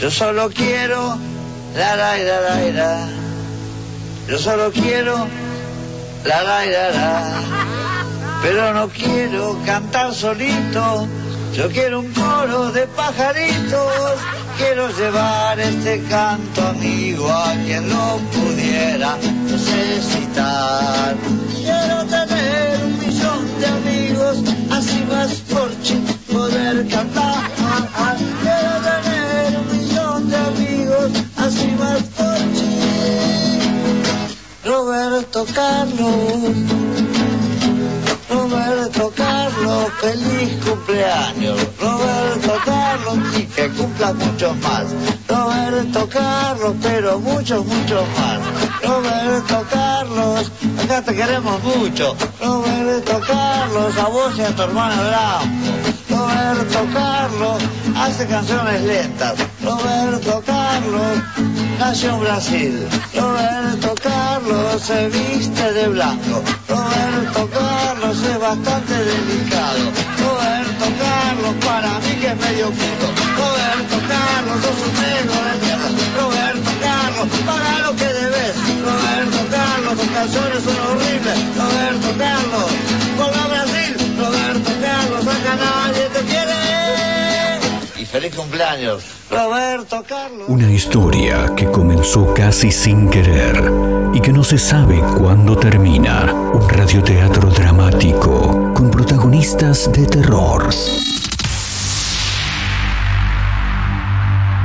Yo solo quiero la la la la la. Yo solo quiero la la la la. Pero no quiero cantar solito. Yo quiero un coro de pajaritos. Quiero llevar este canto amigo a quien lo pudiera necesitar. Quiero tener un millón de amigos, así más por poder cantar. Amigos, así más por Roberto Carlos. Roberto Carlos, feliz cumpleaños. Roberto Carlos, y que cumpla muchos más. Roberto Carlos, pero muchos, muchos más. Roberto Carlos, acá te queremos mucho. Roberto Carlos, a vos y a tu hermana Blanco. Roberto Carlos hace canciones lentas. Roberto Carlos nació en Brasil. Roberto Carlos se viste de blanco. Roberto Carlos es bastante delicado. Roberto Carlos para mí que es medio puto. Roberto Carlos sos un negro de mierda. Roberto Carlos paga lo que Carlos tus canciones son horribles. Roberto Carlos a Brasil. Roberto Carlos acá nadie te quiere. Y feliz cumpleaños, Roberto Carlos. Una historia que comenzó casi sin querer y que no se sabe cuándo termina. Un radioteatro dramático con protagonistas de terror.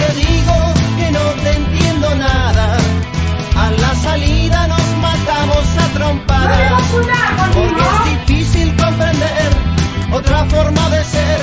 te digo que no te entiendo nada, a la salida nos matamos a trompadas. Porque es difícil comprender otra forma de ser,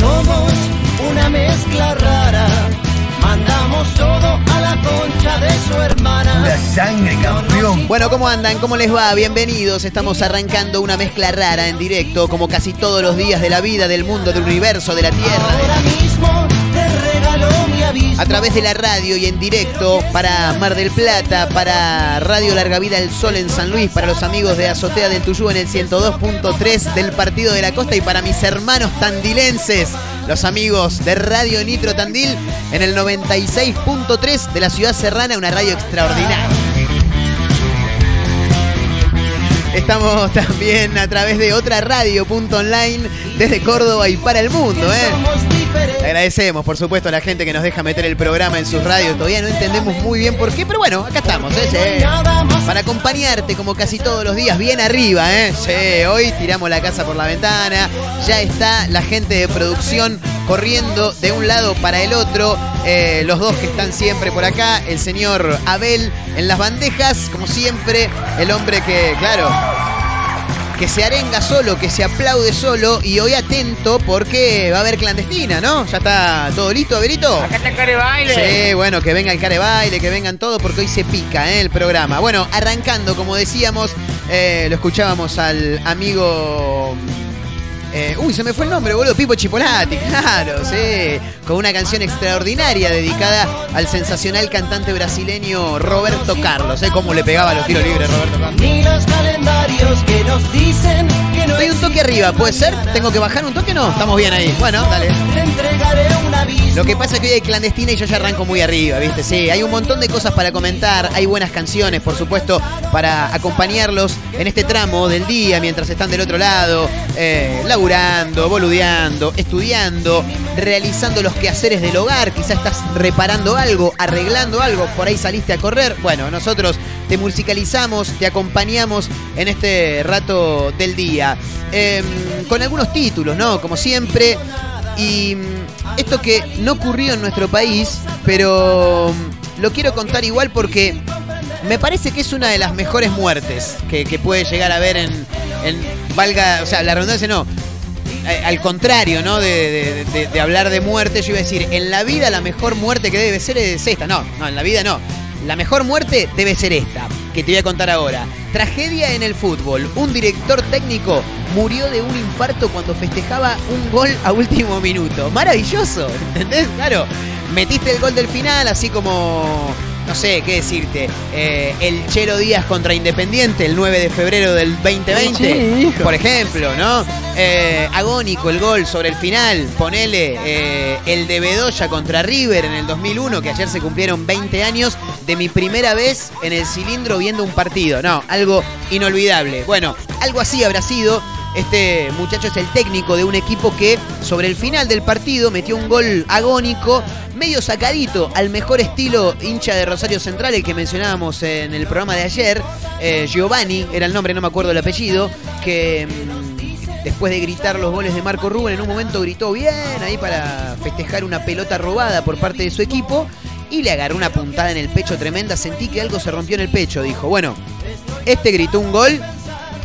Somos una mezcla rara, mandamos todo a la concha de su hermana. sangre, campeón. Bueno, ¿cómo andan? ¿Cómo les va? Bienvenidos. Estamos arrancando una mezcla rara en directo, como casi todos los días de la vida, del mundo, del universo, de la Tierra. Ahora mismo A través de la radio y en directo para Mar del Plata, para Radio Larga Vida El Sol en San Luis, para los amigos de Azotea del Tuyú en el 102.3 del Partido de la Costa y para mis hermanos tandilenses, los amigos de Radio Nitro Tandil en el 96.3 de la ciudad serrana, una radio extraordinaria. Estamos también a través de otra radio punto online desde Córdoba y para el mundo, ¿eh? Le agradecemos, por supuesto, a la gente que nos deja meter el programa en sus radios. Todavía no entendemos muy bien por qué, pero bueno, acá estamos. ¿eh? Sí. Para acompañarte como casi todos los días, bien arriba, ¿eh? Sí, hoy tiramos la casa por la ventana, ya está la gente de producción corriendo de un lado para el otro, eh, los dos que están siempre por acá, el señor Abel en las bandejas, como siempre, el hombre que, claro, que se arenga solo, que se aplaude solo y hoy atento porque va a haber clandestina, ¿no? Ya está todo listo, Berito. Acá está el care baile. Sí, bueno, que venga el care baile, que vengan todos porque hoy se pica ¿eh? el programa. Bueno, arrancando, como decíamos, eh, lo escuchábamos al amigo. eh, uy, se me fue el nombre, boludo. Pipo Chipolati, claro, sí. Con una canción extraordinaria dedicada al sensacional cantante brasileño Roberto Carlos. ¿eh? Cómo le pegaba los tiros libres Roberto Carlos. Ni los calendarios que nos dicen que no un toque arriba, ¿puede ser? ¿Tengo que bajar un toque? No, estamos bien ahí. Bueno, dale. Lo que pasa es que hoy hay clandestina y yo ya arranco muy arriba, ¿viste? Sí, hay un montón de cosas para comentar, hay buenas canciones, por supuesto, para acompañarlos en este tramo del día mientras están del otro lado, eh, laburando, boludeando, estudiando, realizando los quehaceres del hogar, quizás estás reparando algo, arreglando algo, por ahí saliste a correr. Bueno, nosotros te musicalizamos, te acompañamos en este rato del día. Em, con algunos títulos, ¿no? Como siempre. Y mm, esto que no ocurrió en nuestro país, pero mm, lo quiero contar igual porque me parece que es una de las mejores muertes que, puede llegar a haber en, en- valga, o sea, la redundancia no. Eh, Al contrario, ¿no? De, de- hablar de muerte, yo iba a decir, en la vida la mejor muerte que debe ser es esta. No, no, en la vida no. La mejor muerte debe ser esta, que te voy a contar ahora. Tragedia en el fútbol. Un director técnico murió de un infarto cuando festejaba un gol a último minuto. Maravilloso, ¿entendés? Claro, metiste el gol del final, así como, no sé, qué decirte, eh, el Chelo Díaz contra Independiente el 9 de febrero del 2020, Sí, por ejemplo, ¿no? Eh, agónico el gol sobre el final, ponele eh, el de Bedoya contra River en el 2001, que ayer se cumplieron 20 años de mi primera vez en el cilindro viendo un partido. No, algo inolvidable. Bueno, algo así habrá sido. Este muchacho es el técnico de un equipo que sobre el final del partido metió un gol agónico, medio sacadito, al mejor estilo hincha de Rosario Central, el que mencionábamos en el programa de ayer. Eh, Giovanni era el nombre, no me acuerdo el apellido, que mm, después de gritar los goles de Marco Rubén, en un momento gritó bien ahí para festejar una pelota robada por parte de su equipo y le agarró una puntada en el pecho tremenda. Sentí que algo se rompió en el pecho, dijo. Bueno, este gritó un gol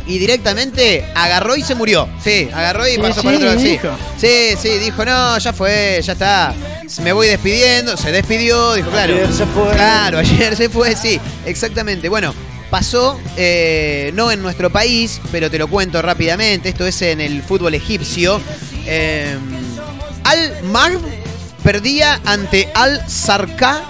y directamente agarró y se murió. Sí, agarró y pasó sí, por otro lado. Sí. sí, sí, dijo, no, ya fue, ya está. Me voy despidiendo, se despidió, dijo, claro. Ayer se fue. Claro, ayer se fue, sí, exactamente. Bueno, pasó, eh, no en nuestro país, pero te lo cuento rápidamente. Esto es en el fútbol egipcio. Eh, Al Magh perdía ante Al Sarka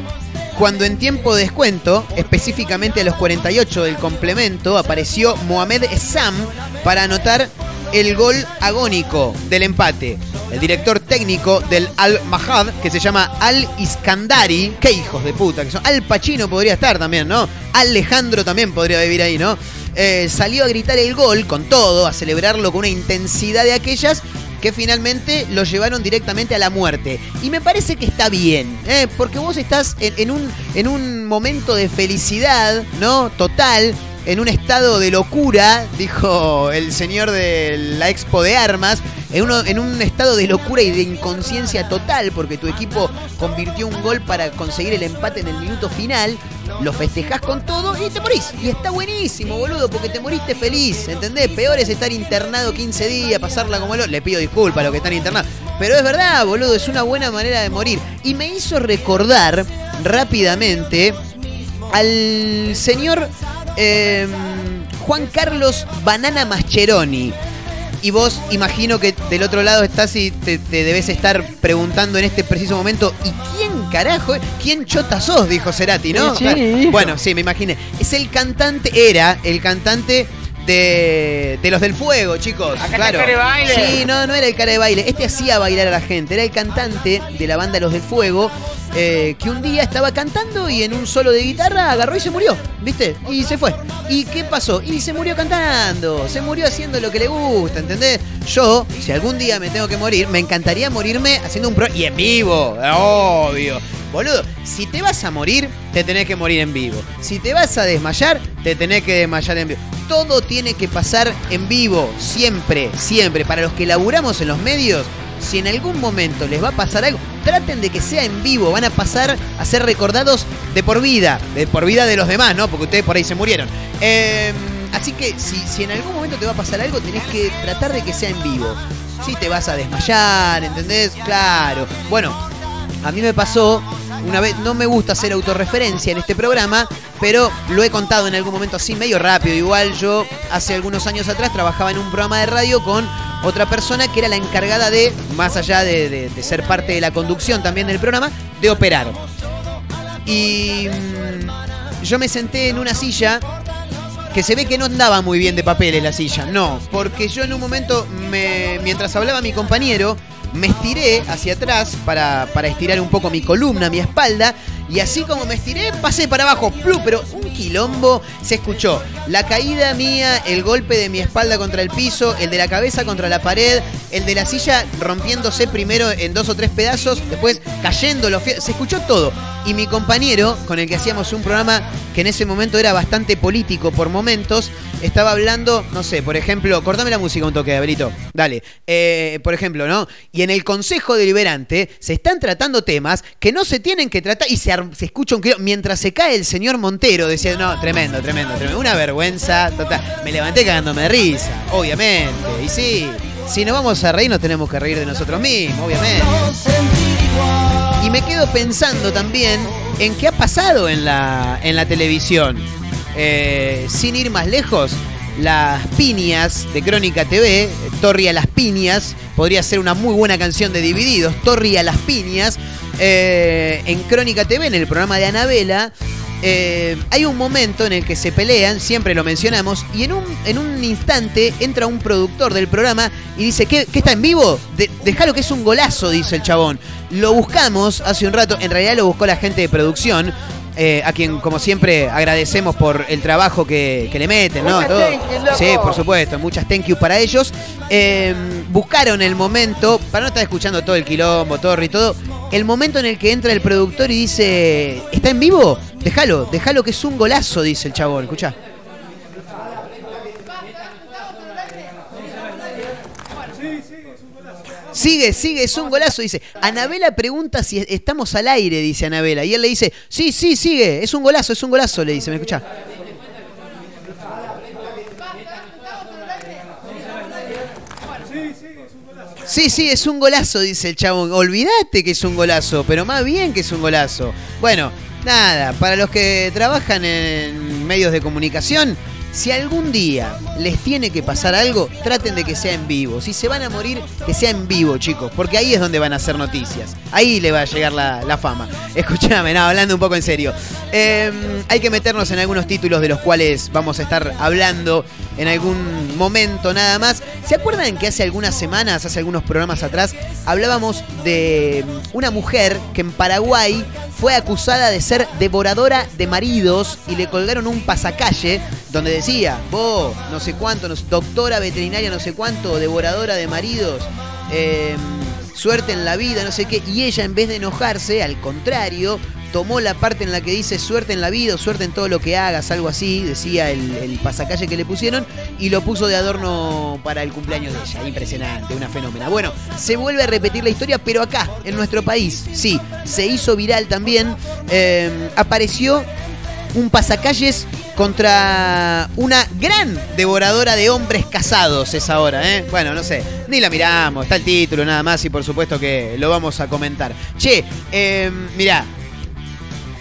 cuando en tiempo de descuento, específicamente a los 48 del complemento, apareció Mohamed Sam para anotar el gol agónico del empate. El director técnico del Al Mahad, que se llama Al Iskandari, qué hijos de puta que son. Al Pacino podría estar también, ¿no? Alejandro también podría vivir ahí, ¿no? Eh, salió a gritar el gol con todo, a celebrarlo con una intensidad de aquellas que finalmente lo llevaron directamente a la muerte. Y me parece que está bien, ¿eh? porque vos estás en, en un, en un momento de felicidad, ¿no? Total, en un estado de locura, dijo el señor de la expo de armas, en, uno, en un estado de locura y de inconsciencia total, porque tu equipo convirtió un gol para conseguir el empate en el minuto final, lo festejás con todo y te morís. Y está buenísimo, boludo, porque te moriste feliz, ¿entendés? Peor es estar internado 15 días, pasarla como el... Le pido disculpas a los que están internados. Pero es verdad, boludo, es una buena manera de morir. Y me hizo recordar rápidamente al señor eh, Juan Carlos Banana Mascheroni. Y vos imagino que del otro lado estás y te, te debes estar preguntando en este preciso momento, ¿y quién carajo? ¿Quién chota sos? Dijo Cerati, ¿no? Sí. Bueno, sí, me imaginé. Es el cantante, era el cantante de, de los del fuego, chicos. Acá está claro. el cara de baile. Sí, no, no era el cara de baile. Este hacía bailar a la gente. Era el cantante de la banda Los del Fuego. eh, que un día estaba cantando y en un solo de guitarra agarró y se murió, ¿viste? Y se fue. ¿Y qué pasó? Y se murió cantando, se murió haciendo lo que le gusta, ¿entendés? Yo, si algún día me tengo que morir, me encantaría morirme haciendo un pro y en vivo, obvio. Boludo, si te vas a morir, te tenés que morir en vivo. Si te vas a desmayar, te tenés que desmayar en vivo. Todo tiene que pasar en vivo, siempre, siempre. Para los que laburamos en los medios, si en algún momento les va a pasar algo, traten de que sea en vivo. Van a pasar a ser recordados de por vida. De por vida de los demás, ¿no? Porque ustedes por ahí se murieron. Eh, así que si, si en algún momento te va a pasar algo, tenés que tratar de que sea en vivo. Si te vas a desmayar, ¿entendés? Claro. Bueno, a mí me pasó una vez, no me gusta hacer autorreferencia en este programa, pero lo he contado en algún momento así medio rápido. Igual yo hace algunos años atrás trabajaba en un programa de radio con otra persona que era la encargada de, más allá de, de- ser parte de la conducción también del programa, de operar. Y mm, yo me senté en una silla que se ve que no andaba muy bien de papeles la silla. No, porque yo en un momento, me, mientras hablaba mi compañero, me estiré hacia atrás para, para estirar un poco mi columna, mi espalda. Y así como me estiré, pasé para abajo. ¡Plu! Pero un quilombo se escuchó. La caída mía, el golpe de mi espalda contra el piso, el de la cabeza contra la pared, el de la silla rompiéndose primero en dos o tres pedazos, después cayendo los. Se escuchó todo. Y mi compañero, con el que hacíamos un programa que en ese momento era bastante político por momentos, estaba hablando, no sé, por ejemplo, cortame la música un toque, Abelito. Dale. Eh, por ejemplo, ¿no? Y en el Consejo Deliberante se están tratando temas que no se tienen que tratar y se, se escucha un quilombo. Mientras se cae el señor Montero, decía, no, tremendo, tremendo, tremendo. Una vergüenza total. Me levanté cagándome de risa, obviamente. Y sí, si nos vamos a reír, nos tenemos que reír de nosotros mismos, obviamente. Y me quedo pensando también en qué ha pasado en la, en la televisión. Eh, sin ir más lejos, las piñas de Crónica TV, Torri a las piñas, podría ser una muy buena canción de Divididos, Torri a las piñas, eh, en Crónica TV, en el programa de Anabela. Eh, hay un momento en el que se pelean, siempre lo mencionamos, y en un, en un instante entra un productor del programa y dice, ¿qué, qué está en vivo? De, dejalo que es un golazo, dice el chabón. Lo buscamos hace un rato, en realidad lo buscó la gente de producción, eh, a quien como siempre agradecemos por el trabajo que, que le meten, ¿no? Muchas Todo. thank you, loco. Sí, por supuesto, muchas thank you para ellos. Eh, buscaron el momento, para no estar escuchando todo el quilombo, Torri y todo, el momento en el que entra el productor y dice, ¿está en vivo? Déjalo, déjalo que es un golazo, dice el chabón, escuchá. Sigue, sigue, es un golazo, dice. Anabela pregunta si estamos al aire, dice Anabela. Y él le dice, sí, sí, sigue, es un golazo, es un golazo, le dice, ¿me escuchá? Sí, sí, es un golazo, dice el chabón. Olvídate que es un golazo, pero más bien que es un golazo. Bueno, nada, para los que trabajan en medios de comunicación, si algún día les tiene que pasar algo, traten de que sea en vivo. Si se van a morir, que sea en vivo, chicos, porque ahí es donde van a hacer noticias. Ahí le va a llegar la, fama. Escúchame, no, hablando un poco en serio. Eh, hay que meternos en algunos títulos de los cuales vamos a estar hablando en algún momento nada más. ¿Se acuerdan que hace algunas semanas, hace algunos programas atrás, hablábamos de una mujer que en Paraguay fue acusada de ser devoradora de maridos y le colgaron un pasacalle donde decía, vos, no sé cuánto, doctora veterinaria, no sé cuánto, devoradora de maridos, eh, suerte en la vida, no sé qué, y ella en vez de enojarse, al contrario, tomó la parte en la que dice suerte en la vida suerte en todo lo que hagas, algo así, decía el, pasacalle que le pusieron, y lo puso de adorno para el cumpleaños de ella. Impresionante, una fenómena. Bueno, se vuelve a repetir la historia, pero acá, en nuestro país, sí, se hizo viral también, eh, apareció un pasacalles contra una gran devoradora de hombres casados es ahora, ¿eh? Bueno, no sé, ni la miramos, está el título nada más y por supuesto que lo vamos a comentar. Che, eh, mirá,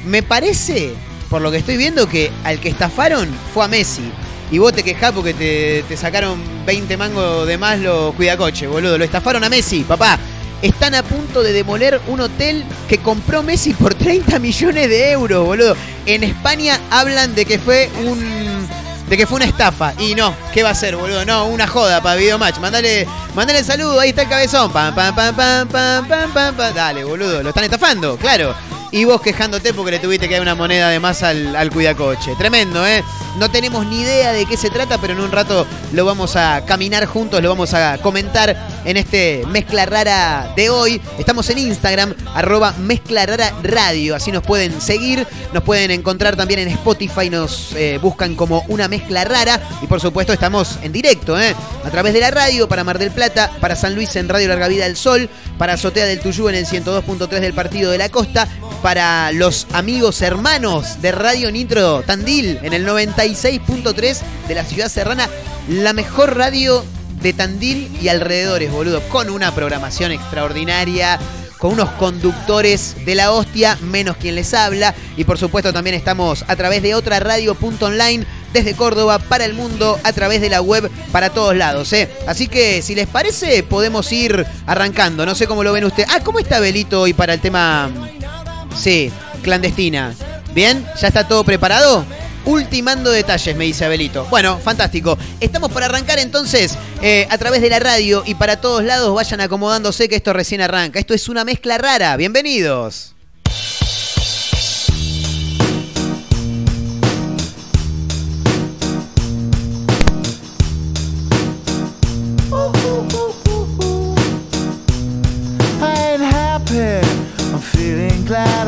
me parece, por lo que estoy viendo, que al que estafaron fue a Messi. Y vos te quejás porque te, te sacaron 20 mangos de más los cuidacoches, boludo. Lo estafaron a Messi, papá. Están a punto de demoler un hotel que compró Messi por 30 millones de euros, boludo. En España hablan de que fue un. De que fue una estafa. Y no, ¿qué va a ser, boludo? No, una joda para Videomatch. Mandale, mandale el saludo, ahí está el cabezón. Pam, pam, pam, pam, pam, pam, pam, pam. Dale, boludo, lo están estafando, claro. Y vos quejándote porque le tuviste que dar una moneda de más al, al cuidacoche. Tremendo, ¿eh? No tenemos ni idea de qué se trata, pero en un rato lo vamos a caminar juntos, lo vamos a comentar en este Mezcla Rara de hoy. Estamos en Instagram, arroba Mezcla Rara Radio, así nos pueden seguir, nos pueden encontrar también en Spotify, nos eh, buscan como una mezcla rara y por supuesto estamos en directo, ¿eh? a través de la radio para Mar del Plata, para San Luis en Radio Larga Vida del Sol, para Azotea del Tuyú en el 102.3 del Partido de la Costa, para los amigos hermanos de Radio Nitro Tandil en el 96.3 de la ciudad serrana, la mejor radio de Tandil y alrededores, boludo, con una programación extraordinaria, con unos conductores de la hostia, menos quien les habla, y por supuesto también estamos a través de otra radio.online desde Córdoba para el mundo a través de la web para todos lados. ¿eh? Así que si les parece podemos ir arrancando. No sé cómo lo ven ustedes. Ah, ¿cómo está Belito hoy para el tema? Sí, clandestina. ¿Bien? ¿Ya está todo preparado? Ultimando detalles, me dice Abelito. Bueno, fantástico. Estamos para arrancar entonces eh, a través de la radio y para todos lados vayan acomodándose que esto recién arranca. Esto es una mezcla rara. Bienvenidos.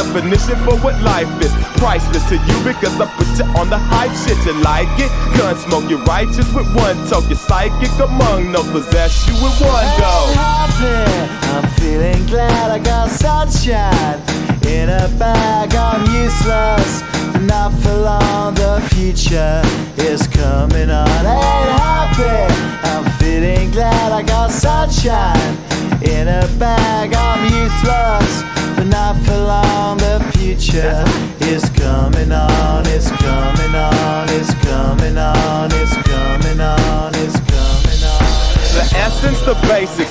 the definition for what life is. Priceless to you because I put you on the hype shit. You like it? Gun smoke, you're righteous with one toke. You're psychic among no possess you with one go. I'm feeling glad I got sunshine in a bag. I'm useless, not for long. The future is coming on. Ain't happy. I'm feeling glad I got sunshine in a bag. I'm useless, future is coming on. It's coming on. It's coming on. It's coming on. It's coming on. The essence, the basics.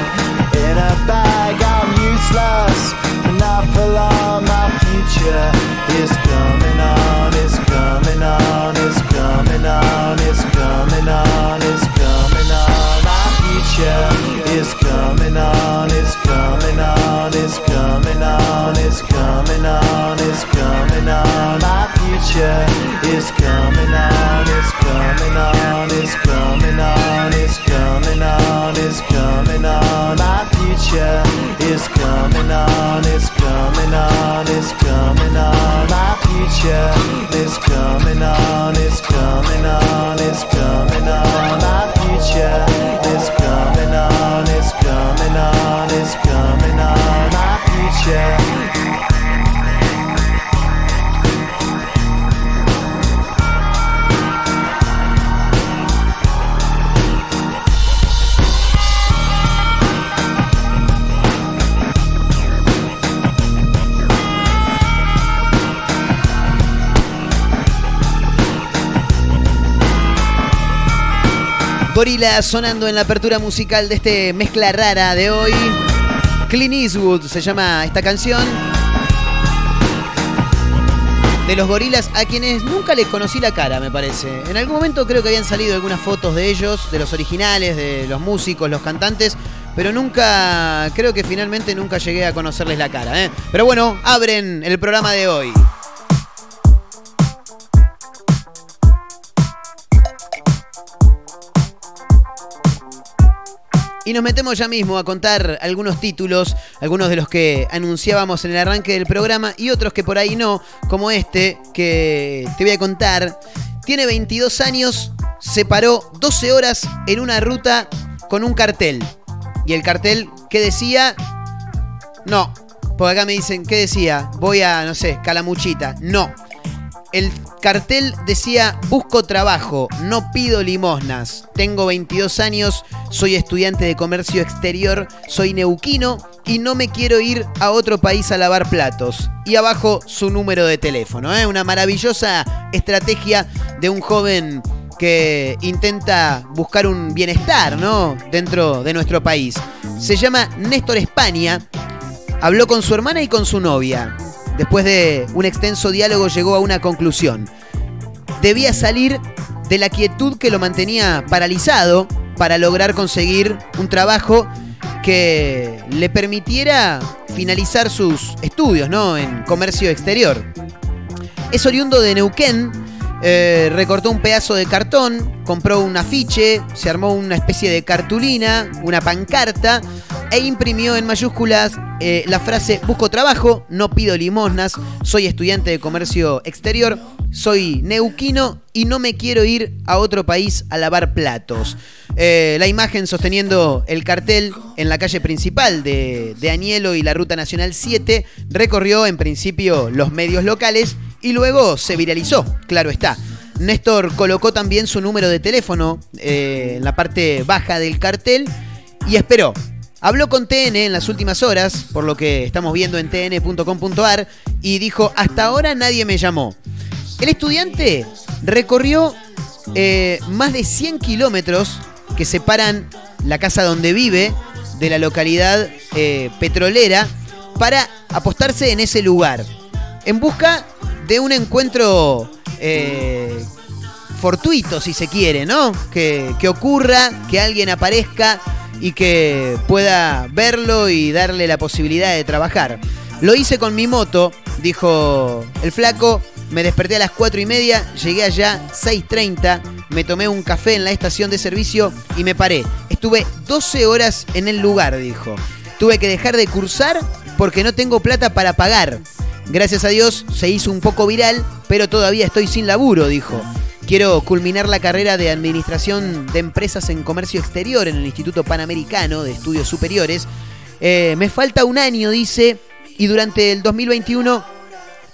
in a bag. I'm useless, not for long. My future is coming on, it's coming on, it's coming on, it's coming on, it's coming on. My future is coming on, it's coming on, it's coming on, it's coming on, it's coming on. My future is coming on, it's coming on. going on, it's coming on, it's coming on. My future is coming. Sonando en la apertura musical de este mezcla rara de hoy. Clint Eastwood se llama esta canción. De los gorilas a quienes nunca les conocí la cara, me parece. En algún momento creo que habían salido algunas fotos de ellos, de los originales, de los músicos, los cantantes, pero nunca, creo que finalmente nunca llegué a conocerles la cara. ¿eh? Pero bueno, abren el programa de hoy. Y nos metemos ya mismo a contar algunos títulos, algunos de los que anunciábamos en el arranque del programa y otros que por ahí no, como este que te voy a contar. Tiene 22 años, se paró 12 horas en una ruta con un cartel. Y el cartel, ¿qué decía? No. Por acá me dicen, ¿qué decía? Voy a, no sé, Calamuchita. No. El cartel decía, busco trabajo, no pido limosnas. Tengo 22 años, soy estudiante de comercio exterior, soy neuquino y no me quiero ir a otro país a lavar platos. Y abajo su número de teléfono. ¿eh? Una maravillosa estrategia de un joven que intenta buscar un bienestar ¿no? dentro de nuestro país. Se llama Néstor España. Habló con su hermana y con su novia. Después de un extenso diálogo llegó a una conclusión. Debía salir de la quietud que lo mantenía paralizado para lograr conseguir un trabajo que le permitiera finalizar sus estudios ¿no? en comercio exterior. Es oriundo de Neuquén, eh, recortó un pedazo de cartón, compró un afiche, se armó una especie de cartulina, una pancarta e imprimió en mayúsculas eh, la frase busco trabajo, no pido limosnas, soy estudiante de comercio exterior, soy neuquino y no me quiero ir a otro país a lavar platos. Eh, la imagen sosteniendo el cartel en la calle principal de, de Añelo y la Ruta Nacional 7 recorrió en principio los medios locales y luego se viralizó, claro está. Néstor colocó también su número de teléfono eh, en la parte baja del cartel y esperó. Habló con TN en las últimas horas, por lo que estamos viendo en tn.com.ar, y dijo, hasta ahora nadie me llamó. El estudiante recorrió eh, más de 100 kilómetros que separan la casa donde vive de la localidad eh, petrolera para apostarse en ese lugar, en busca de un encuentro eh, fortuito, si se quiere, ¿no? Que, que ocurra, que alguien aparezca y que pueda verlo y darle la posibilidad de trabajar. Lo hice con mi moto, dijo el flaco. Me desperté a las 4 y media, llegué allá 6.30, me tomé un café en la estación de servicio y me paré. Estuve 12 horas en el lugar, dijo. Tuve que dejar de cursar porque no tengo plata para pagar. Gracias a Dios se hizo un poco viral, pero todavía estoy sin laburo, dijo. Quiero culminar la carrera de Administración de Empresas en Comercio Exterior en el Instituto Panamericano de Estudios Superiores. Eh, me falta un año, dice, y durante el 2021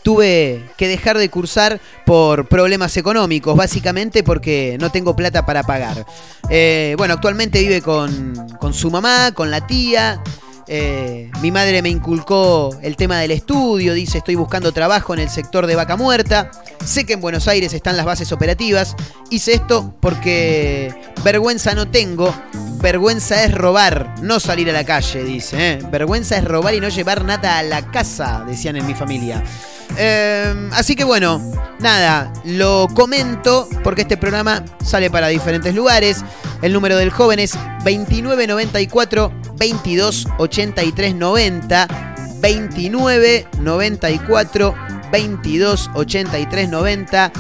tuve que dejar de cursar por problemas económicos, básicamente porque no tengo plata para pagar. Eh, bueno, actualmente vive con, con su mamá, con la tía. Eh, mi madre me inculcó el tema del estudio, dice estoy buscando trabajo en el sector de vaca muerta. Sé que en Buenos Aires están las bases operativas. Hice esto porque vergüenza no tengo. Vergüenza es robar, no salir a la calle, dice. ¿eh? Vergüenza es robar y no llevar nada a la casa, decían en mi familia. Eh, así que bueno, nada, lo comento porque este programa sale para diferentes lugares. El número del joven es 2994 22 83 90. 2994 22 83 90.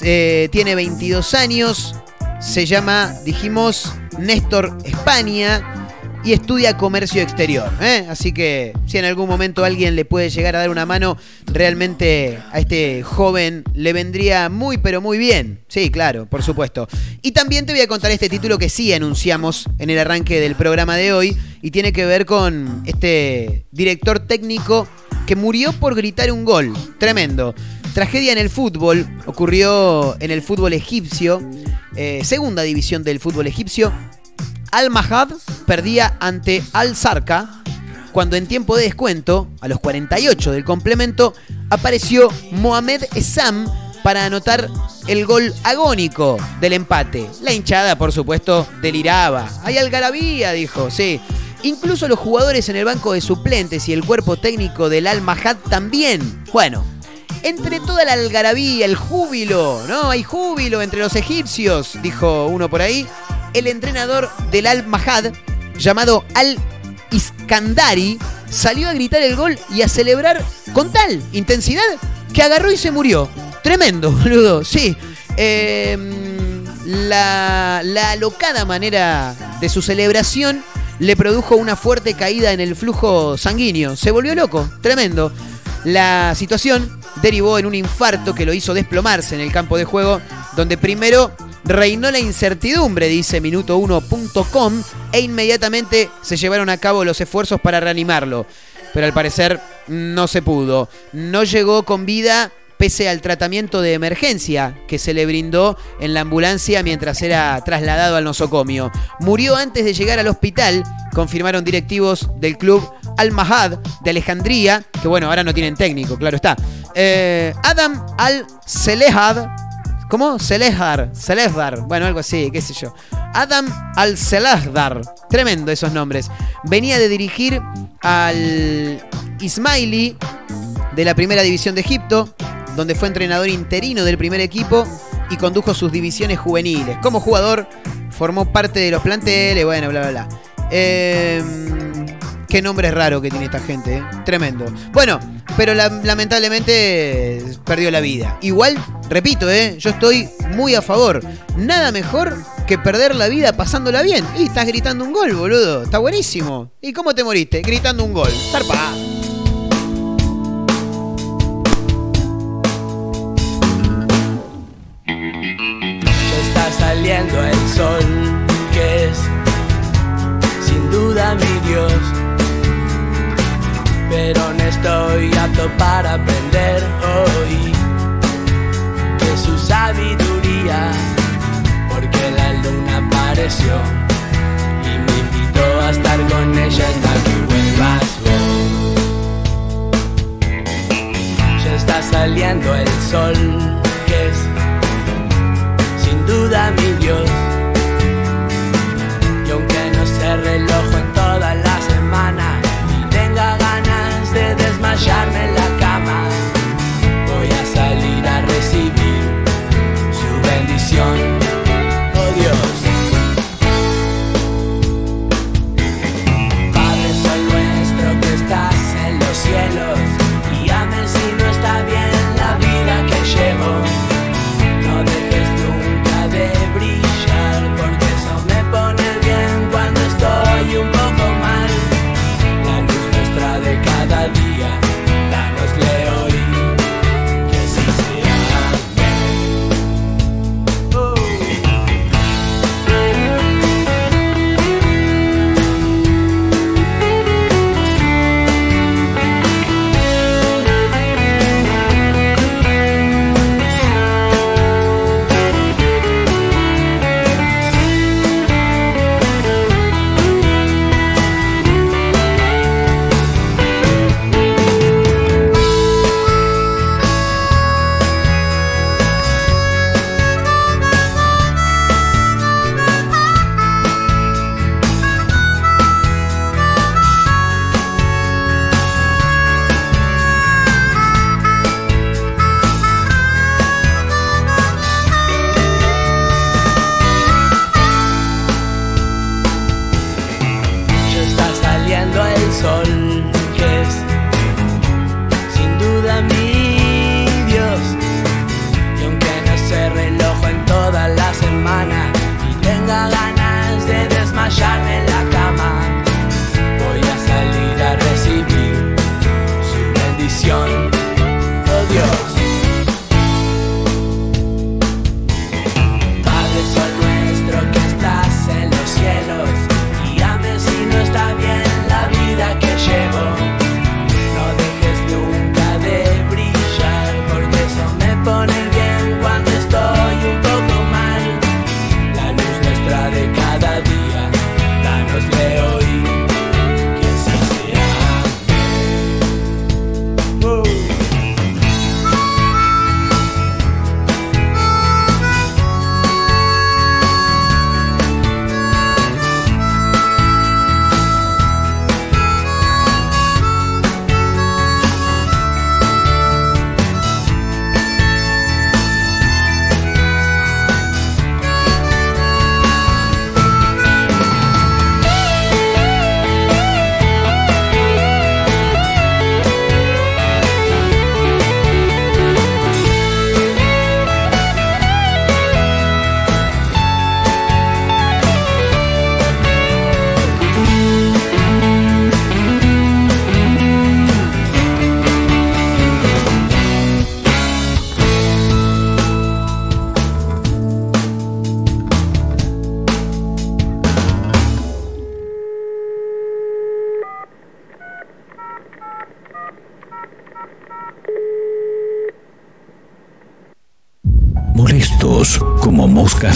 tiene 22 años. Se llama, dijimos, Néstor España y estudia comercio exterior. ¿eh? Así que si en algún momento alguien le puede llegar a dar una mano, realmente a este joven le vendría muy pero muy bien. Sí, claro, por supuesto. Y también te voy a contar este título que sí anunciamos en el arranque del programa de hoy y tiene que ver con este director técnico que murió por gritar un gol. Tremendo. Tragedia en el fútbol ocurrió en el fútbol egipcio, eh, segunda división del fútbol egipcio, al-Mahad perdía ante Al-Zarqa cuando en tiempo de descuento, a los 48 del complemento, apareció Mohamed Essam para anotar el gol agónico del empate. La hinchada, por supuesto, deliraba. Hay algarabía, dijo, sí. Incluso los jugadores en el banco de suplentes y el cuerpo técnico del Al Mahad también. Bueno, entre toda la algarabía, el júbilo, ¿no? Hay júbilo entre los egipcios, dijo uno por ahí. El entrenador del Al Mahad, llamado Al Iskandari, salió a gritar el gol y a celebrar con tal intensidad que agarró y se murió. Tremendo, boludo, sí. Em, la, la alocada manera de su celebración le produjo una fuerte caída en el flujo sanguíneo. Se volvió loco, tremendo. La situación derivó en un infarto que lo hizo desplomarse en el campo de juego, donde primero reinó la incertidumbre, dice minuto1.com, e inmediatamente se llevaron a cabo los esfuerzos para reanimarlo. Pero al parecer no se pudo. No llegó con vida pese al tratamiento de emergencia que se le brindó en la ambulancia mientras era trasladado al nosocomio. Murió antes de llegar al hospital, confirmaron directivos del club Al-Mahad de Alejandría, que bueno, ahora no tienen técnico, claro está. Eh, Adam Al-Selehad, ¿cómo? Selehdar, Selehdar, bueno, algo así, qué sé yo. Adam Al-Selehdar, tremendo esos nombres. Venía de dirigir al Ismaili de la primera división de Egipto, donde fue entrenador interino del primer equipo y condujo sus divisiones juveniles. Como jugador, formó parte de los planteles, bueno, bla, bla, bla. Eh, qué nombre raro que tiene esta gente, ¿eh? tremendo. Bueno, pero la, lamentablemente perdió la vida. Igual, repito, ¿eh? yo estoy muy a favor. Nada mejor que perder la vida pasándola bien. Y estás gritando un gol, boludo. Está buenísimo. ¿Y cómo te moriste? Gritando un gol. Zarpa. está saliendo el sol, que es sin duda mi Dios. No estoy apto para aprender hoy de su sabiduría, porque la luna apareció y me invitó a estar con ella hasta que vuelvas vos. Ya está saliendo el sol, que es sin duda mi Dios. Desmayarme en la cama, voy a salir a recibir su bendición. sol.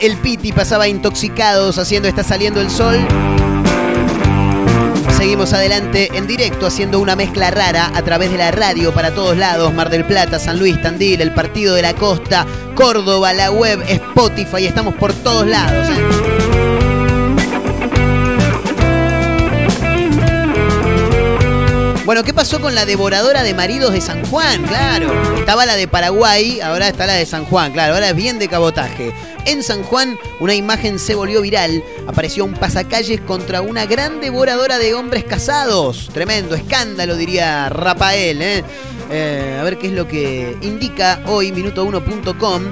El Piti, pasaba Intoxicados haciendo Está saliendo el sol. Seguimos adelante en directo haciendo una mezcla rara a través de la radio para todos lados, Mar del Plata, San Luis, Tandil, el Partido de la Costa, Córdoba, la web, Spotify, estamos por todos lados. Bueno, ¿qué pasó con la devoradora de maridos de San Juan? Claro, estaba la de Paraguay, ahora está la de San Juan, claro, ahora es bien de cabotaje. En San Juan, una imagen se volvió viral. Apareció un pasacalles contra una gran devoradora de hombres casados. Tremendo escándalo, diría Rafael. ¿eh? Eh, a ver qué es lo que indica hoy minuto1.com.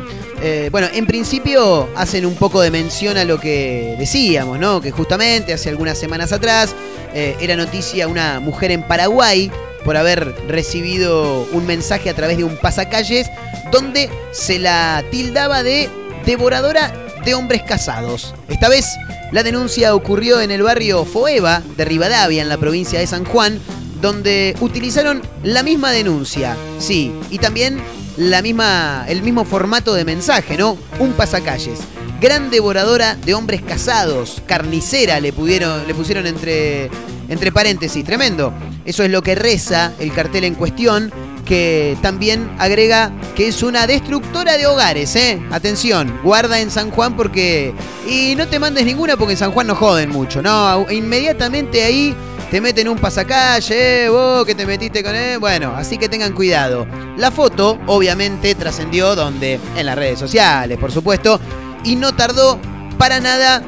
Eh, bueno, en principio hacen un poco de mención a lo que decíamos, ¿no? Que justamente hace algunas semanas atrás eh, era noticia una mujer en Paraguay por haber recibido un mensaje a través de un pasacalles donde se la tildaba de devoradora de hombres casados. Esta vez la denuncia ocurrió en el barrio Foeva de Rivadavia, en la provincia de San Juan, donde utilizaron la misma denuncia. Sí, y también la misma, el mismo formato de mensaje, ¿no? Un pasacalles. Gran devoradora de hombres casados, carnicera le, pudieron, le pusieron entre, entre paréntesis, tremendo. Eso es lo que reza el cartel en cuestión, que también agrega que es una destructora de hogares, ¿eh? Atención, guarda en San Juan porque... Y no te mandes ninguna porque en San Juan no joden mucho, ¿no? Inmediatamente ahí te meten un pasacalle, eh, vos que te metiste con él. Bueno, así que tengan cuidado. La foto, obviamente, trascendió donde? En las redes sociales, por supuesto. Y no tardó para nada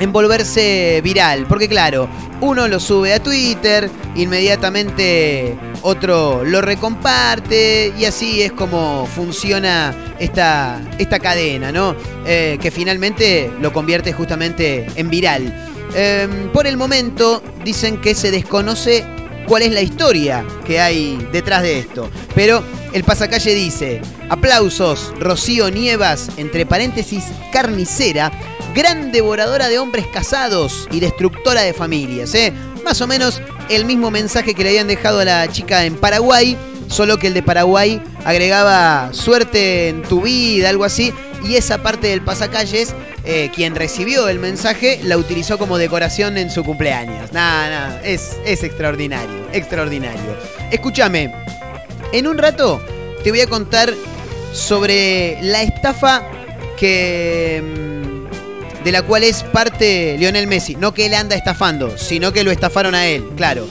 en volverse viral. Porque claro, uno lo sube a Twitter, inmediatamente otro lo recomparte y así es como funciona esta, esta cadena, ¿no? Eh, que finalmente lo convierte justamente en viral. Eh, por el momento dicen que se desconoce cuál es la historia que hay detrás de esto. Pero el pasacalle dice, aplausos, Rocío Nievas, entre paréntesis, carnicera, gran devoradora de hombres casados y destructora de familias. ¿eh? Más o menos el mismo mensaje que le habían dejado a la chica en Paraguay, solo que el de Paraguay agregaba suerte en tu vida, algo así, y esa parte del pasacalles, eh, quien recibió el mensaje, la utilizó como decoración en su cumpleaños. Nada, nada, es, es extraordinario, extraordinario. Escúchame, en un rato te voy a contar sobre la estafa que mm, de la cual es parte Lionel Messi. No que él anda estafando, sino que lo estafaron a él, claro.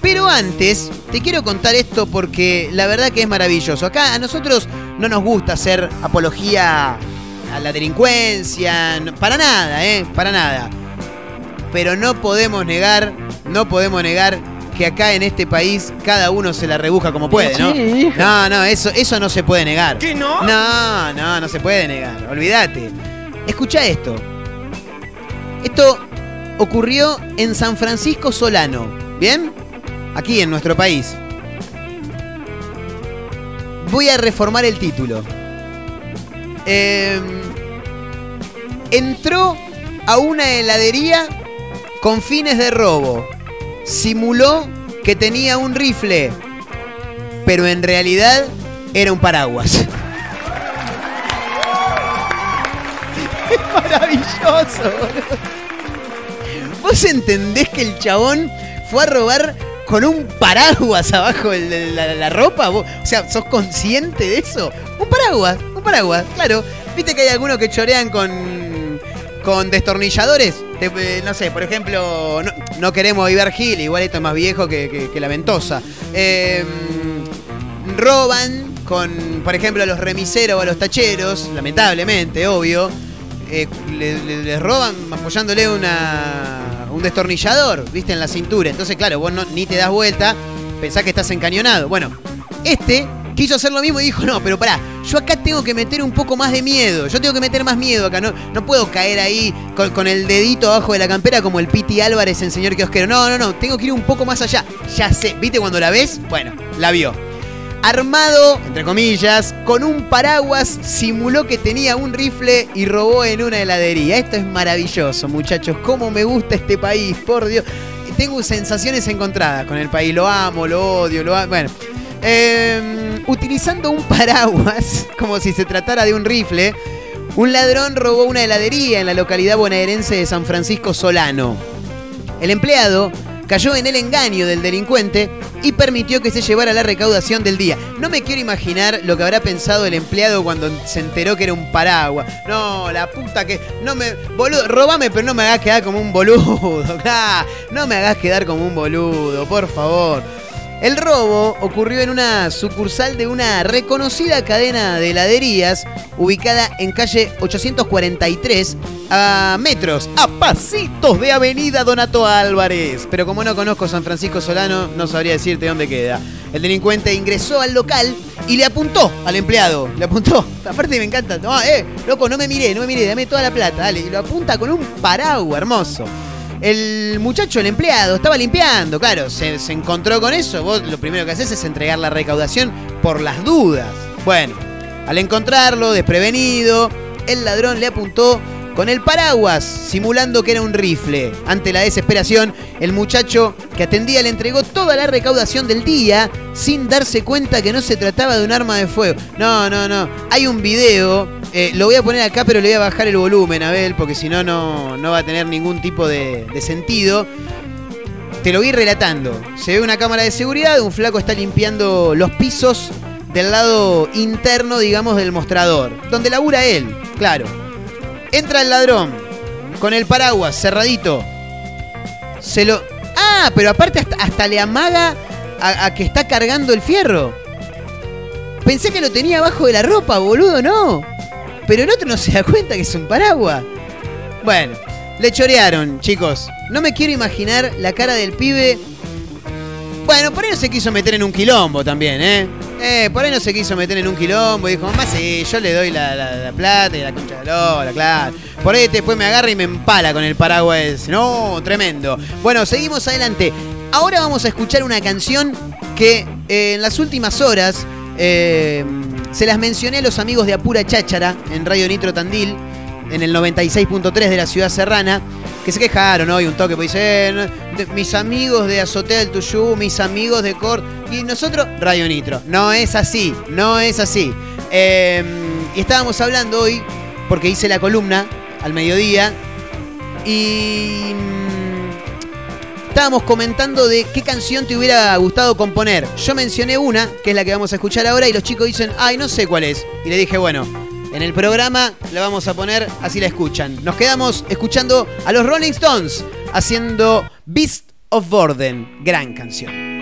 Pero antes, te quiero contar esto porque la verdad que es maravilloso. Acá a nosotros no nos gusta hacer apología a la delincuencia, no- para nada, ¿eh? Para nada. Pero no podemos negar, no podemos negar que acá en este país cada uno se la rebuja como puede, ¿no? Sí. No, no, eso, eso no se puede negar. ¿Qué no? No, no, no se puede negar. Olvídate. Escucha esto. Esto ocurrió en San Francisco Solano. ¿Bien? Aquí en nuestro país. Voy a reformar el título. Eh, entró a una heladería con fines de robo. Simuló que tenía un rifle. Pero en realidad era un paraguas. Maravilloso, boludo. ¿Vos entendés que el chabón fue a robar con un paraguas abajo de la, ropa? ¿Vos- o sea, ¿sos consciente de eso? Un paraguas, un paraguas, claro. ¿Viste que hay algunos que chorean con, con destornilladores? Eh, no sé, por ejemplo, no, queremos Iber Gil, igual esto es más viejo que, la ventosa. Eh, roban con, por ejemplo, a los remiseros o a los tacheros, lamentablemente, obvio. eh, le- le- les roban apoyándole una, un destornillador, viste, en la cintura. Entonces, claro, vos no, ni te das vuelta, pensás que estás encañonado. Bueno, este quiso hacer lo mismo y dijo, no, pero pará, yo acá tengo que meter un poco más de miedo, yo tengo que meter más miedo acá, no, no puedo caer ahí con, el dedito abajo de la campera como el Piti Álvarez en Señor Kiosquero. No, no, no, tengo que ir un poco más allá. Ya sé, ¿viste cuando la ves? Bueno, la vio. Armado, entre comillas, con un paraguas, simuló que tenía un rifle y robó en una heladería. Esto es maravilloso, muchachos. Cómo me gusta este país, por Dios. Tengo sensaciones encontradas con el país. Lo amo, lo odio, lo amo. Bueno. eh, utilizando un paraguas, como si se tratara de un rifle, un ladrón robó una heladería en la localidad bonaerense de San Francisco Solano. El empleado cayó en el engaño del delincuente y permitió que se llevara la recaudación del día. No me quiero imaginar lo que habrá pensado el empleado cuando se enteró que era un paraguas. No, la puta que. No me. Boludo, robame, pero no me hagas quedar como un boludo. No me hagas quedar como un boludo, por favor. El robo ocurrió en una sucursal de una reconocida cadena de heladerías ubicada en calle 843 a metros, a pasitos de Avenida Donato Álvarez. Pero como no conozco San Francisco Solano, no sabría decirte dónde queda. El delincuente ingresó al local y le apuntó al empleado. Le apuntó. Aparte me encanta. No, eh, loco, no me miré, no me miré, dame toda la plata. Dale, y lo apunta con un paraguas hermoso. El muchacho, el empleado, estaba limpiando, claro, se, se encontró con eso. Vos lo primero que haces es entregar la recaudación por las dudas. Bueno, al encontrarlo desprevenido, el ladrón le apuntó con el paraguas, simulando que era un rifle. Ante la desesperación, el muchacho que atendía le entregó toda la recaudación del día sin darse cuenta que no se trataba de un arma de fuego. No, no, no. Hay un video, eh, lo voy a poner acá, pero le voy a bajar el volumen, Abel, porque si no, no va a tener ningún tipo de, de sentido. Te lo voy relatando. Se ve una cámara de seguridad, un flaco está limpiando los pisos del lado interno, digamos, del mostrador, donde labura él, claro. Entra el ladrón con el paraguas cerradito. Se lo. Ah, pero aparte hasta, le amaga a, a que está cargando el fierro. Pensé que lo tenía abajo de la ropa, boludo, no. Pero el otro no se da cuenta que es un paraguas. Bueno, le chorearon, chicos. No me quiero imaginar la cara del pibe. Bueno, por ahí no se quiso meter en un quilombo también, ¿eh? Eh, por ahí no se quiso meter en un quilombo dijo, más sí, yo le doy la, la- la plata y la concha de Lola, claro. Por ahí después me agarra y me empala con el paraguas. No, tremendo. Bueno, seguimos adelante. Ahora vamos a escuchar una canción que eh, en las últimas horas eh, se las mencioné a los amigos de Apura Cháchara en Radio Nitro Tandil, en el 96.3 de la ciudad serrana, que se quejaron hoy un toque, pues dicen, "Eh, mis amigos de Azotea del Tuyú, mis amigos de Cort, y nosotros, Radio Nitro. No es así, no es así. Eh, y estábamos hablando hoy, porque hice la columna al mediodía, y mm, estábamos comentando de qué canción te hubiera gustado componer. Yo mencioné una, que es la que vamos a escuchar ahora, y los chicos dicen, ay, no sé cuál es. Y le dije, bueno, en el programa la vamos a poner, así la escuchan. Nos quedamos escuchando a los Rolling Stones haciendo Beast of Borden. Gran canción.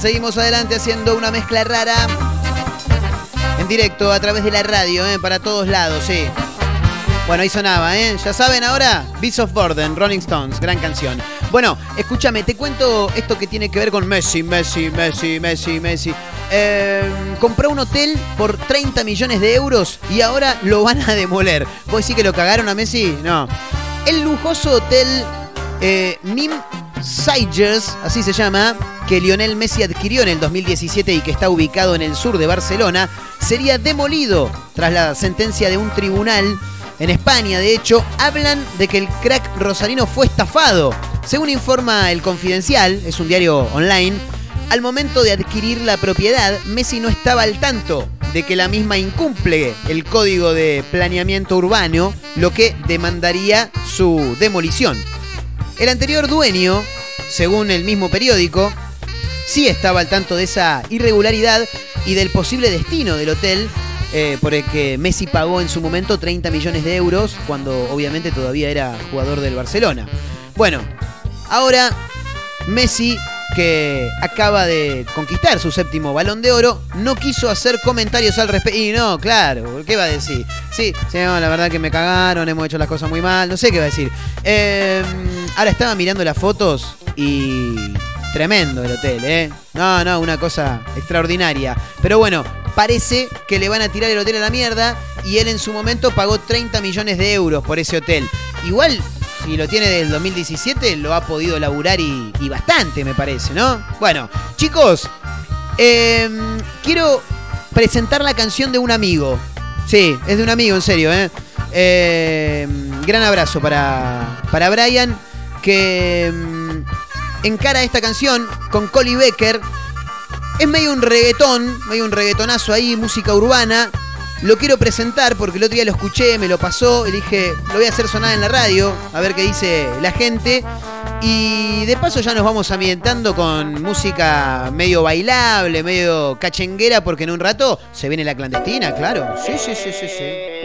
Seguimos adelante haciendo una mezcla rara. En directo a través de la radio, ¿eh? para todos lados, sí. Bueno, ahí sonaba, ¿eh? Ya saben ahora, Beats of Burden, Rolling Stones, gran canción. Bueno, escúchame, te cuento esto que tiene que ver con Messi, Messi, Messi, Messi, Messi. Eh, compró un hotel por 30 millones de euros y ahora lo van a demoler. ¿Vos decís que lo cagaron a Messi? No. El lujoso hotel eh, Mim Sigers, así se llama, que Lionel Messi adquirió en el 2017 y que está ubicado en el sur de Barcelona, sería demolido tras la sentencia de un tribunal en España. De hecho, hablan de que el crack rosarino fue estafado. Según informa El Confidencial, es un diario online, al momento de adquirir la propiedad, Messi no estaba al tanto de que la misma incumple el código de planeamiento urbano, lo que demandaría su demolición. El anterior dueño, según el mismo periódico, sí estaba al tanto de esa irregularidad y del posible destino del hotel eh, por el que Messi pagó en su momento 30 millones de euros, cuando obviamente todavía era jugador del Barcelona. Bueno, ahora Messi, que acaba de conquistar su séptimo balón de oro, no quiso hacer comentarios al respecto. Y no, claro, ¿qué va a decir? Sí, la verdad que me cagaron, hemos hecho las cosas muy mal, no sé qué va a decir. Eh, ahora estaba mirando las fotos y tremendo el hotel, ¿eh? No, no, una cosa extraordinaria. Pero bueno, parece que le van a tirar el hotel a la mierda y él en su momento pagó 30 millones de euros por ese hotel. Igual, si lo tiene del 2017, lo ha podido laburar y, bastante, me parece, ¿no? Bueno, chicos, eh, quiero presentar la canción de un amigo. Sí, es de un amigo, en serio, ¿eh? Eh, gran abrazo para, para Brian, que mm, encara esta canción con Collie Becker. Es medio un reggaetón, medio un reggaetonazo ahí, música urbana. Lo quiero presentar porque el otro día lo escuché, me lo pasó y dije, lo voy a hacer sonar en la radio, a ver qué dice la gente. Y de paso ya nos vamos ambientando con música medio bailable, medio cachenguera, porque en un rato se viene la clandestina, claro. Sí, sí, sí, sí, sí.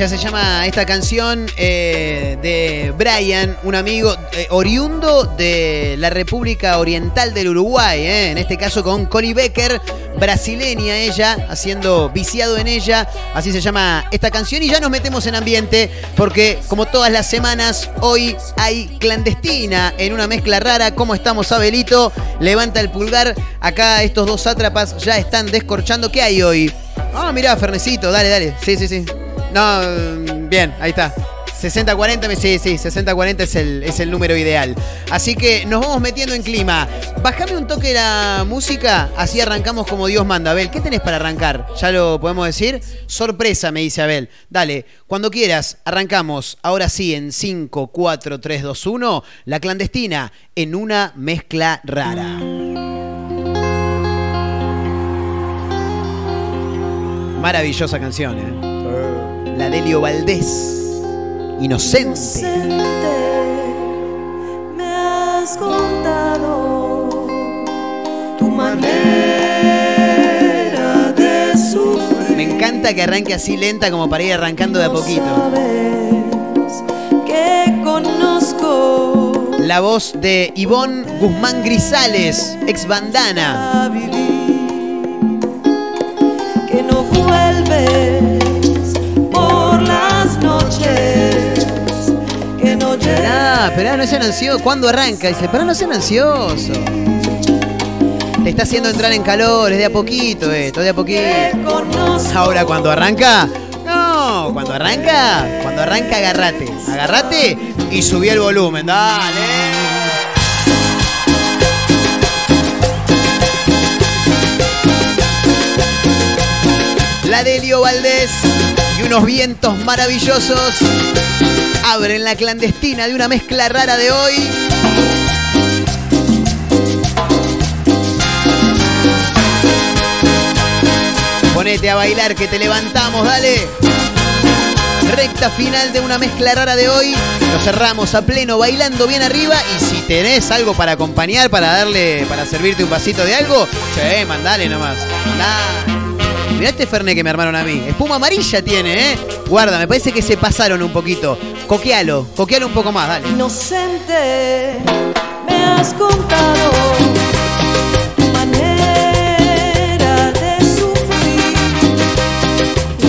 Ella se llama esta canción eh, de Brian, un amigo eh, oriundo de la República Oriental del Uruguay, eh, en este caso con Connie Becker, brasileña ella, haciendo Viciado en ella, así se llama esta canción y ya nos metemos en ambiente porque como todas las semanas hoy hay clandestina en una mezcla rara, ¿cómo estamos Abelito? Levanta el pulgar, acá estos dos sátrapas ya están descorchando, ¿qué hay hoy? Ah, mirá, Fernecito, dale, dale. Sí, sí, sí. No, bien, ahí está. 60-40, me- sí, sí, 60-40 es el, número ideal. Así que nos vamos metiendo en clima. Bájame un toque la música, así arrancamos como Dios manda. Abel, ¿qué tenés para arrancar? ¿Ya lo podemos decir? Sorpresa, me dice Abel. Dale, cuando quieras, arrancamos. Ahora sí, en 5, 4, 3, 2, 1, la clandestina en una mezcla rara. Maravillosa canción, ¿eh? La de Elio Valdés. Inocente. me has contado tu manera de sufrir. Me encanta que arranque así lenta como para ir arrancando de a poquito. Sabes que conozco La voz de Ivonne Guzmán Grisales, ex bandana. Llegas. Ah, esperá, no sean ansiosos. ¿Cuándo arranca? Dice, pero no sean ansiosos. Te está haciendo entrar en calor, es de a poquito esto, de a poquito. Ahora cuando arranca, no, cuando arranca, cuando arranca agarrate, agarrate y subí el volumen, dale. La de Valdés unos vientos maravillosos abren la clandestina de una mezcla rara de hoy. Ponete a bailar que te levantamos, dale. Recta final de una mezcla rara de hoy. Lo cerramos a pleno bailando bien arriba. Y si tenés algo para acompañar, para darle, para servirte un vasito de algo, che, mandale nomás. Mirá este Fernet que me armaron a mí. Espuma amarilla tiene, ¿eh? Guarda, me parece que se pasaron un poquito. Coquealo, coquealo un poco más, dale. Inocente, me has contado tu manera de sufrir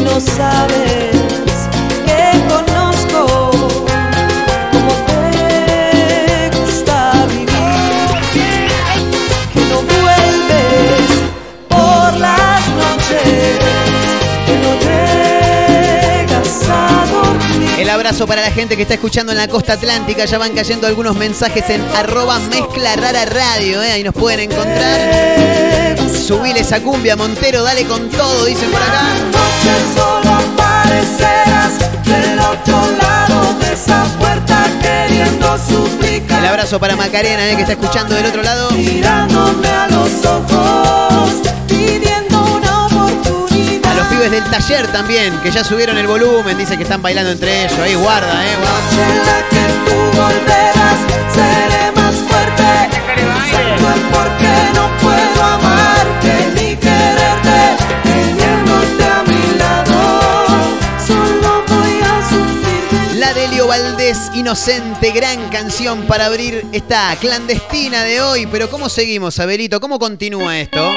no sabes abrazo para la gente que está escuchando en la costa atlántica. Ya van cayendo algunos mensajes en arroba mezcla rara radio. ¿eh? Ahí nos pueden encontrar. Subile esa cumbia, Montero, dale con todo, dicen por acá. solo aparecerás del otro lado de esa puerta queriendo suplicar. El abrazo para Macarena, ¿eh? que está escuchando del otro lado. Mirándome a los ojos, pibes del taller también, que ya subieron el volumen, dice que están bailando entre ellos. Ahí guarda, eh, guarda. La que tú volverás, seré más fuerte. Santo el por qué no puedo amarte ni quererte. Teniéndote a mi lado, solo voy a sufrir. La de Elio Valdés, Inocente, gran canción para abrir esta clandestina de hoy. Pero ¿cómo seguimos, Abelito? ¿Cómo continúa esto?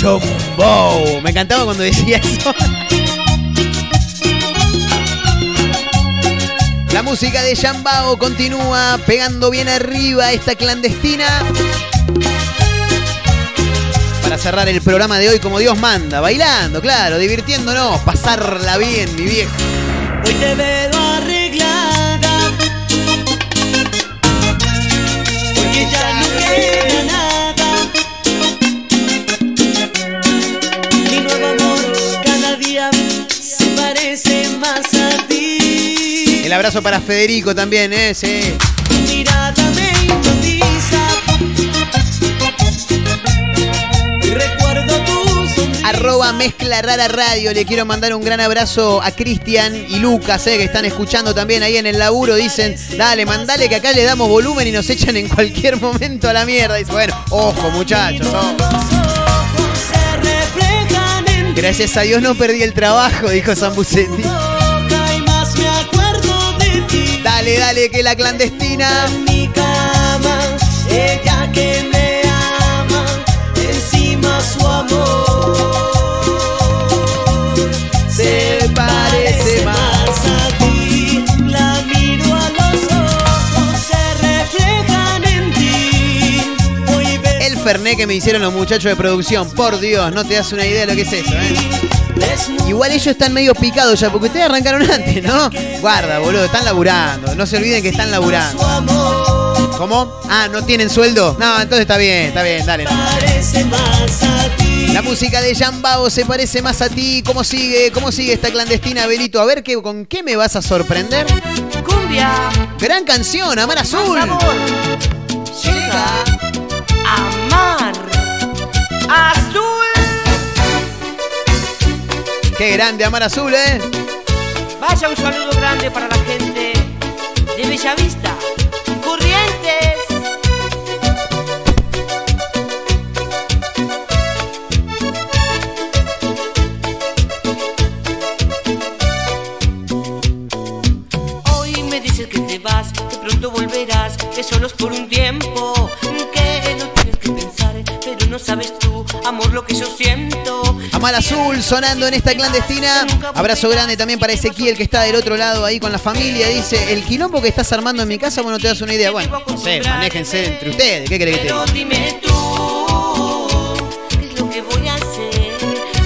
Me encantaba cuando decía eso. La música de Jambao continúa pegando bien arriba esta clandestina. Para cerrar el programa de hoy como Dios manda, bailando, claro, divirtiéndonos, pasarla bien, mi vieja. Hoy te veo abrazo para Federico también, ¿eh? Sí. Arroba Mezcla Rara Radio. Le quiero mandar un gran abrazo a Cristian y Lucas, eh, que están escuchando también ahí en el laburo. Dicen, dale, mandale que acá le damos volumen y nos echan en cualquier momento a la mierda. Dice, bueno, ojo muchachos. en Gracias a Dios no perdí el trabajo, dijo Zambucetti. boca Dale, dale, que la clandestina. En mi cama, ella que me ama, encima su amor. Se parece más. a ti. La miro a los ojos, se reflejan en ti. Hoy El Ferné que me hicieron los muchachos de producción. Por Dios, no te das una idea de lo que es eso, ¿eh? Igual ellos están medio picados ya, porque ustedes arrancaron antes, ¿no? Guarda, boludo, están laburando. No se olviden que están laburando. amor. ¿Cómo? Ah, ¿no tienen sueldo? No, entonces está bien, está bien, dale. La música de Jambao se parece más a ti. ¿Cómo sigue? ¿Cómo sigue esta clandestina, Belito? A ver, ¿qué, ¿con qué me vas a sorprender? Cumbia. Gran canción, Amar Azul. Sabor. Llega. Amar. Azul. Qué grande, Amar Azul, ¿eh? Vaya un saludo grande para la gente de Bellavista. Corrientes. Hoy me dices que te vas, que pronto volverás, que solo por un tiempo, Azul sonando en esta clandestina. Abrazo grande también para Ezequiel que está del otro lado ahí con la familia. Dice, el quilombo que estás armando en mi casa, bueno, te das una idea. Bueno, no sé, manéjense entre ustedes. ¿Qué querés que te diga? dime tú, ¿qué es lo que voy a hacer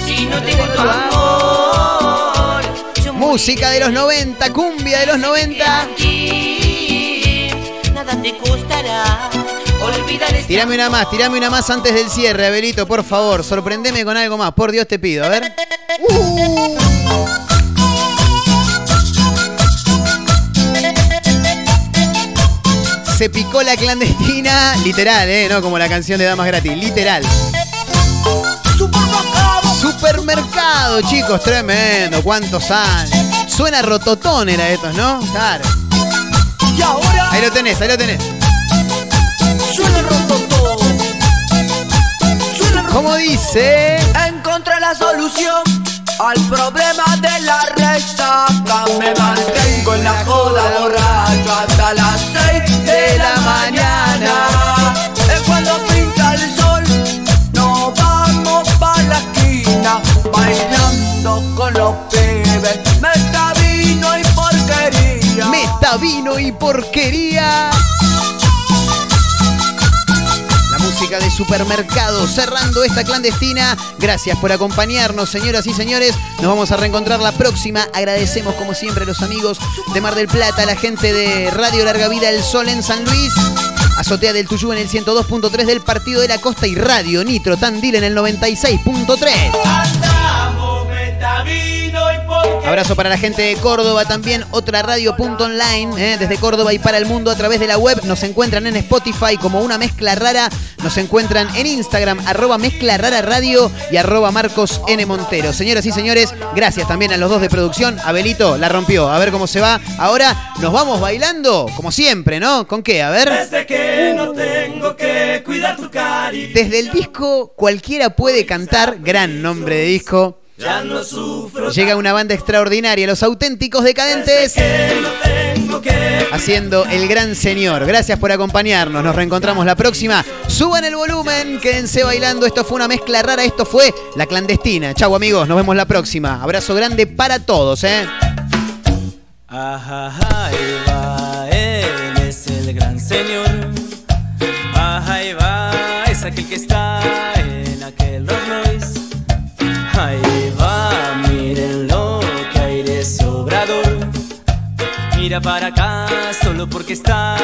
si no tengo tu amor? Yo Música de los 90, cumbia de los 90. aquí, nada te costará Tirame una más, tirame una más antes del cierre, Abelito, por favor. Sorprendeme con algo más, por Dios te pido. A ver. Uh. Se picó la clandestina, literal, ¿eh? No como la canción de Damas Gratis, literal. Supermercado, chicos, tremendo. ¿Cuántos años? Suena rototón era estos, ¿no? Claro. Ahí lo tenés, ahí lo tenés. Suena el rototó. Suena ¿Cómo dice? Encontré la solución al problema de la resaca. Me mantengo en la joda borracho hasta las 6 de la mañana. Es cuando pinta el sol, nos vamos pa' la esquina, bailando con los pibes. Meta vino y porquería. Meta vino y porquería. De supermercado cerrando esta clandestina. Gracias por acompañarnos, señoras y señores. Nos vamos a reencontrar la próxima. Agradecemos, como siempre, a los amigos de Mar del Plata, a la gente de Radio Larga Vida El Sol en San Luis. Azotea del Tuyú en el 102.3 del Partido de la Costa y Radio Nitro Tandil en el 96.3. Abrazo para la gente de Córdoba también, otra radio.online, ¿eh? desde Córdoba y para el mundo a través de la web. Nos encuentran en Spotify como una mezcla rara. Nos encuentran en Instagram, arroba mezcla rara radio y arroba Marcos N. Montero. Señoras y señores, gracias también a los dos de producción. Abelito la rompió, a ver cómo se va. Ahora nos vamos bailando, como siempre, ¿no? ¿Con qué? A ver. Desde que no tengo que cuidar tu cari. Desde el disco Cualquiera puede cantar, gran nombre de disco. Ya no sufro. Llega una banda extraordinaria, los auténticos decadentes. Que no tengo que haciendo El Gran Señor. Gracias por acompañarnos. Nos reencontramos la próxima. Suban el volumen, quédense bailando. Esto fue una mezcla rara. Esto fue La Clandestina. Chau amigos, nos vemos la próxima. Abrazo grande para todos, ¿eh? Ajá, ahí va, él es el gran señor. Ajá, ahí va, es aquel que está Mira para acá, solo porque está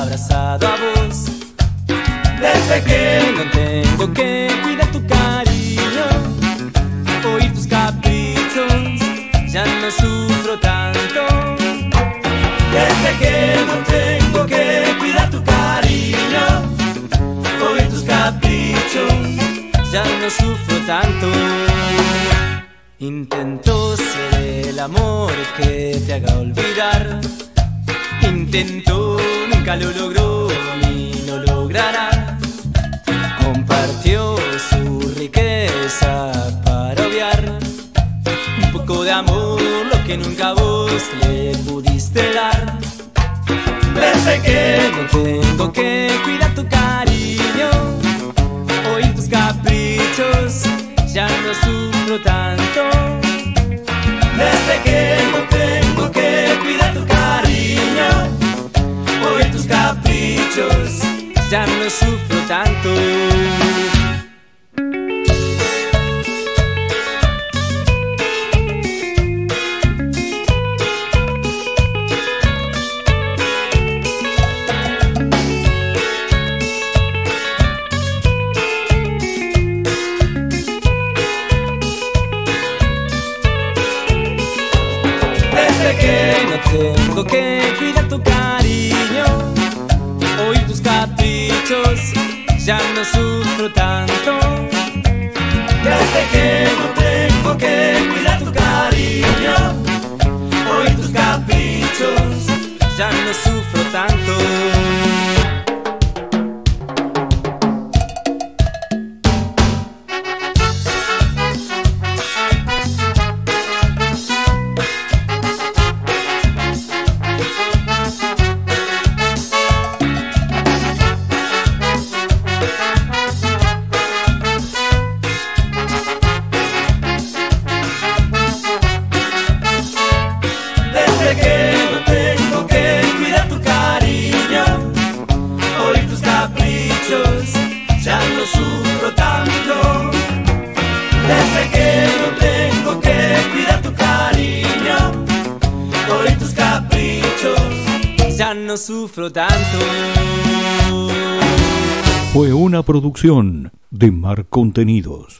abrazado a vos. Desde que No tengo que cuidar tu cariño, oír tus caprichos, ya no sufro tanto. Desde que no tengo que cuidar tu cariño, oír tus caprichos. ya no sufro tanto. Intentó ser el amor que te haga olvidar. Intentó, nunca lo logró ni lo logrará. Compartió su riqueza para obviar un poco de amor, lo que nunca vos le pudiste dar. Desde que me tengo que cuidar tanto. Desde que no tengo que cuidar tu cariño, oír tus caprichos, ya no sufro tanto. de Mar Contenidos.